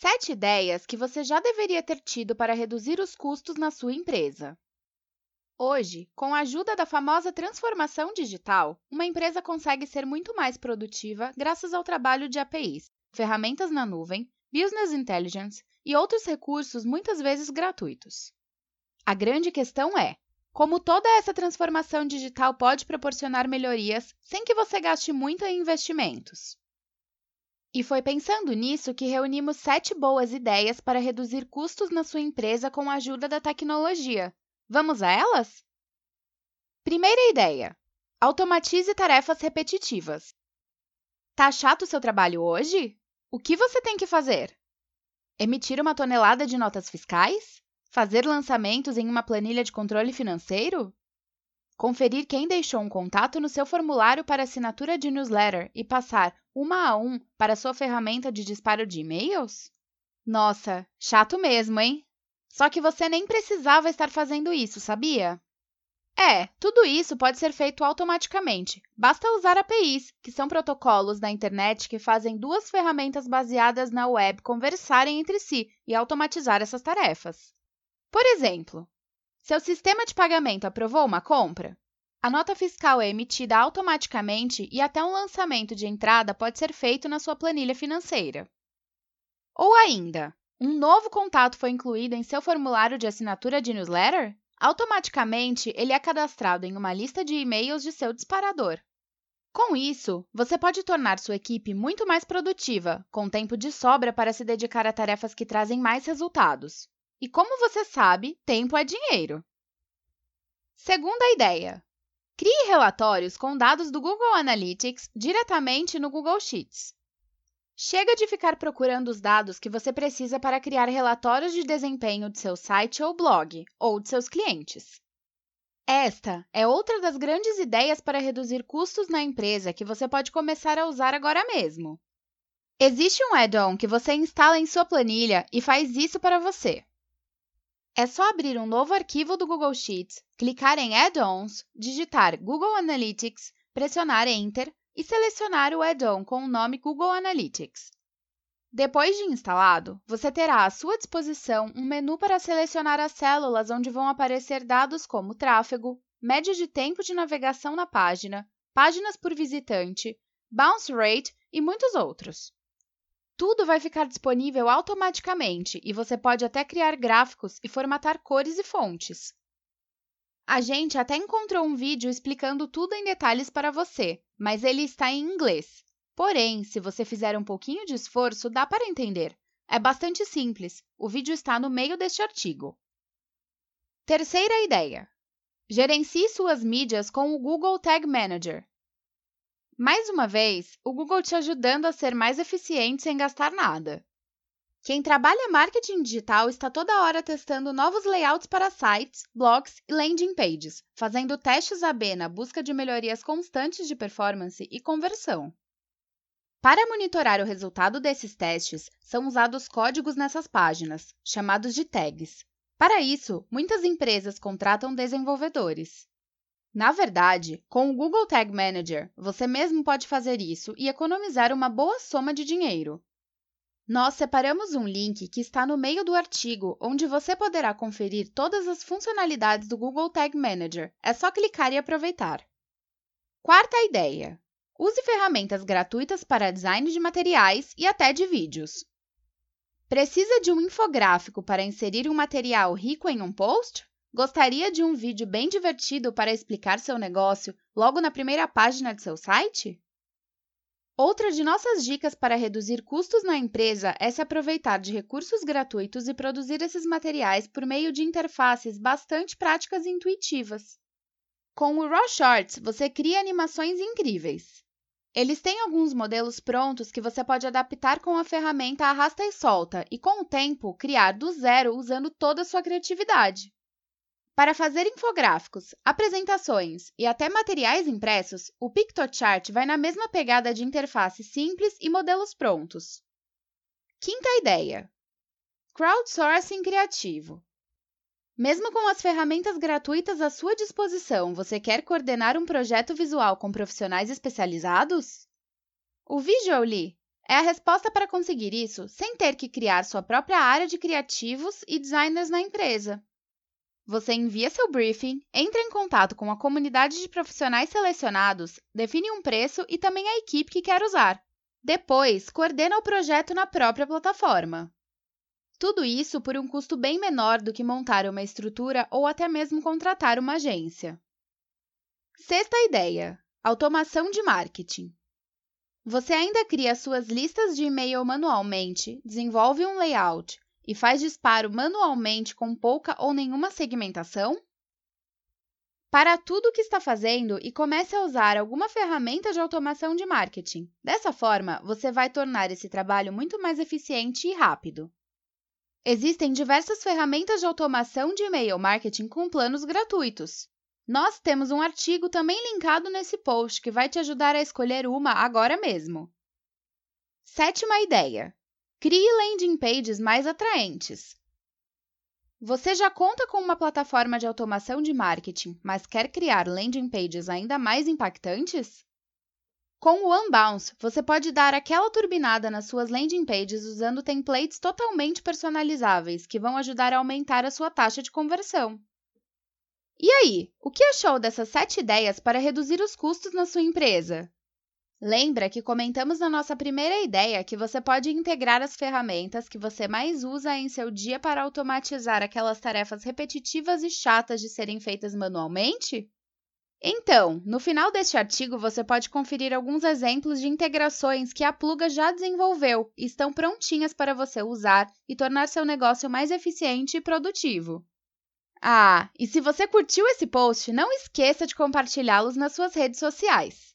Sete ideias que você já deveria ter tido para reduzir os custos na sua empresa. Hoje, com a ajuda da famosa transformação digital, uma empresa consegue ser muito mais produtiva graças ao trabalho de APIs, ferramentas na nuvem, business intelligence e outros recursos muitas vezes gratuitos. A grande questão é: como toda essa transformação digital pode proporcionar melhorias sem que você gaste muito em investimentos? E foi pensando nisso que reunimos sete boas ideias para reduzir custos na sua empresa com a ajuda da tecnologia. Vamos a elas? Primeira ideia: automatize tarefas repetitivas. Tá chato o seu trabalho hoje? O que você tem que fazer? Emitir uma tonelada de notas fiscais? Fazer lançamentos em uma planilha de controle financeiro? Conferir quem deixou um contato no seu formulário para assinatura de newsletter e passar uma a um para sua ferramenta de disparo de e-mails? Nossa, chato mesmo, hein? Só que você nem precisava estar fazendo isso, sabia? É, tudo isso pode ser feito automaticamente. Basta usar APIs, que são protocolos da internet que fazem duas ferramentas baseadas na web conversarem entre si e automatizar essas tarefas. Por exemplo, seu sistema de pagamento aprovou uma compra? A nota fiscal é emitida automaticamente e até um lançamento de entrada pode ser feito na sua planilha financeira. Ou ainda, um novo contato foi incluído em seu formulário de assinatura de newsletter? Automaticamente, ele é cadastrado em uma lista de e-mails de seu disparador. Com isso, você pode tornar sua equipe muito mais produtiva, com tempo de sobra para se dedicar a tarefas que trazem mais resultados. E como você sabe, tempo é dinheiro. Segunda ideia: crie relatórios com dados do Google Analytics diretamente no Google Sheets. Chega de ficar procurando os dados que você precisa para criar relatórios de desempenho de seu site ou blog, ou de seus clientes. Esta é outra das grandes ideias para reduzir custos na empresa que você pode começar a usar agora mesmo. Existe um add-on que você instala em sua planilha e faz isso para você. É só abrir um novo arquivo do Google Sheets, clicar em Add-ons, digitar Google Analytics, pressionar Enter e selecionar o add-on com o nome Google Analytics. Depois de instalado, você terá à sua disposição um menu para selecionar as células onde vão aparecer dados como tráfego, média de tempo de navegação na página, páginas por visitante, bounce rate e muitos outros. Tudo vai ficar disponível automaticamente e você pode até criar gráficos e formatar cores e fontes. A gente até encontrou um vídeo explicando tudo em detalhes para você, mas ele está em inglês. Porém, se você fizer um pouquinho de esforço, dá para entender. É bastante simples. O vídeo está no meio deste artigo. Terceira ideia: gerencie suas mídias com o Google Tag Manager. Mais uma vez, o Google te ajudando a ser mais eficiente sem gastar nada. Quem trabalha marketing digital está toda hora testando novos layouts para sites, blogs e landing pages, fazendo testes AB na busca de melhorias constantes de performance e conversão. Para monitorar o resultado desses testes, são usados códigos nessas páginas, chamados de tags. Para isso, muitas empresas contratam desenvolvedores. Na verdade, com o Google Tag Manager, você mesmo pode fazer isso e economizar uma boa soma de dinheiro. Nós separamos um link que está no meio do artigo, onde você poderá conferir todas as funcionalidades do Google Tag Manager. É só clicar e aproveitar. Quarta ideia: use ferramentas gratuitas para design de materiais e até de vídeos. Precisa de um infográfico para inserir um material rico em um post? Gostaria de um vídeo bem divertido para explicar seu negócio logo na primeira página de seu site? Outra de nossas dicas para reduzir custos na empresa é se aproveitar de recursos gratuitos e produzir esses materiais por meio de interfaces bastante práticas e intuitivas. Com o Raw Shorts, você cria animações incríveis. Eles têm alguns modelos prontos que você pode adaptar com a ferramenta Arrasta e Solta e, com o tempo, criar do zero usando toda a sua criatividade. Para fazer infográficos, apresentações e até materiais impressos, o PictoChart vai na mesma pegada de interface simples e modelos prontos. Quinta ideia: crowdsourcing criativo. Mesmo com as ferramentas gratuitas à sua disposição, você quer coordenar um projeto visual com profissionais especializados? O Visually É a resposta para conseguir isso sem ter que criar sua própria área de criativos e designers na empresa. Você envia seu briefing, entra em contato com a comunidade de profissionais selecionados, define um preço e também a equipe que quer usar. Depois, coordena o projeto na própria plataforma. Tudo isso por um custo bem menor do que montar uma estrutura ou até mesmo contratar uma agência. Sexta ideia: automação de marketing. Você ainda cria suas listas de e-mail manualmente, desenvolve um layout e faz disparo manualmente com pouca ou nenhuma segmentação? Para tudo o que está fazendo e comece a usar alguma ferramenta de automação de marketing. Dessa forma, você vai tornar esse trabalho muito mais eficiente e rápido. Existem diversas ferramentas de automação de e-mail marketing com planos gratuitos. Nós temos um artigo também linkado nesse post que vai te ajudar a escolher uma agora mesmo. Sétima ideia: crie landing pages mais atraentes. Você já conta com uma plataforma de automação de marketing, mas quer criar landing pages ainda mais impactantes? Com o Unbounce, você pode dar aquela turbinada nas suas landing pages usando templates totalmente personalizáveis que vão ajudar a aumentar a sua taxa de conversão. E aí, o que achou dessas 7 ideias para reduzir os custos na sua empresa? Lembra que comentamos na nossa primeira ideia que você pode integrar as ferramentas que você mais usa em seu dia para automatizar aquelas tarefas repetitivas e chatas de serem feitas manualmente? Então, no final deste artigo você pode conferir alguns exemplos de integrações que a Pluga já desenvolveu e estão prontinhas para você usar e tornar seu negócio mais eficiente e produtivo. Ah, e se você curtiu esse post, não esqueça de compartilhá-los nas suas redes sociais.